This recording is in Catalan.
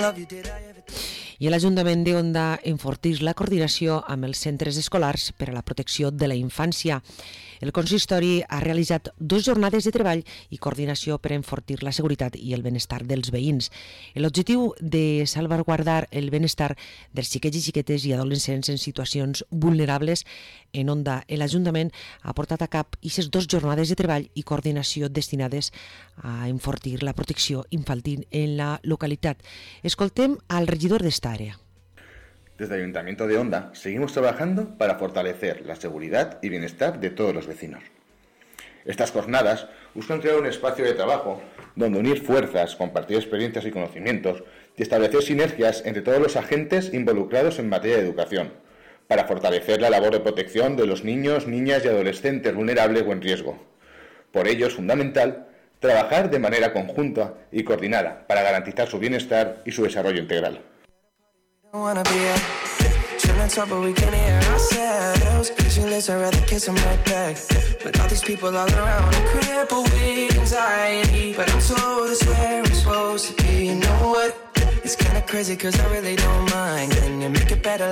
love you, did I ever? l'Ajuntament de Onda enfortís la coordinació amb els centres escolars per a la protecció de la infància. El consistori ha realitzat dos jornades de treball i coordinació per enfortir la seguretat i el benestar dels veïns. L'objectiu de salvaguardar el benestar dels xiquets i xiquetes i adolescents en situacions vulnerables en Onda l'Ajuntament ha portat a cap aquestes dos jornades de treball i coordinació destinades a enfortir la protecció infantil en la localitat. Escoltem al regidor d'esta Desde el Ayuntamiento de Onda seguimos trabajando para fortalecer la seguridad y bienestar de todos los vecinos. Estas jornadas buscan crear un espacio de trabajo donde unir fuerzas, compartir experiencias y conocimientos y establecer sinergias entre todos los agentes involucrados en materia de educación, para fortalecer la labor de protección de los niños, niñas y adolescentes vulnerables o en riesgo. Por ello es fundamental trabajar de manera conjunta y coordinada para garantizar su bienestar y su desarrollo integral. Wanna be a Trying to talk, but we can't hear ourselves. Pictureless, I'd rather kiss them right back. But all these people all around, I'm with anxiety. But I'm told it's where I'm supposed to be. You know what? It's kinda crazy, cause I really don't mind. Can you make it better?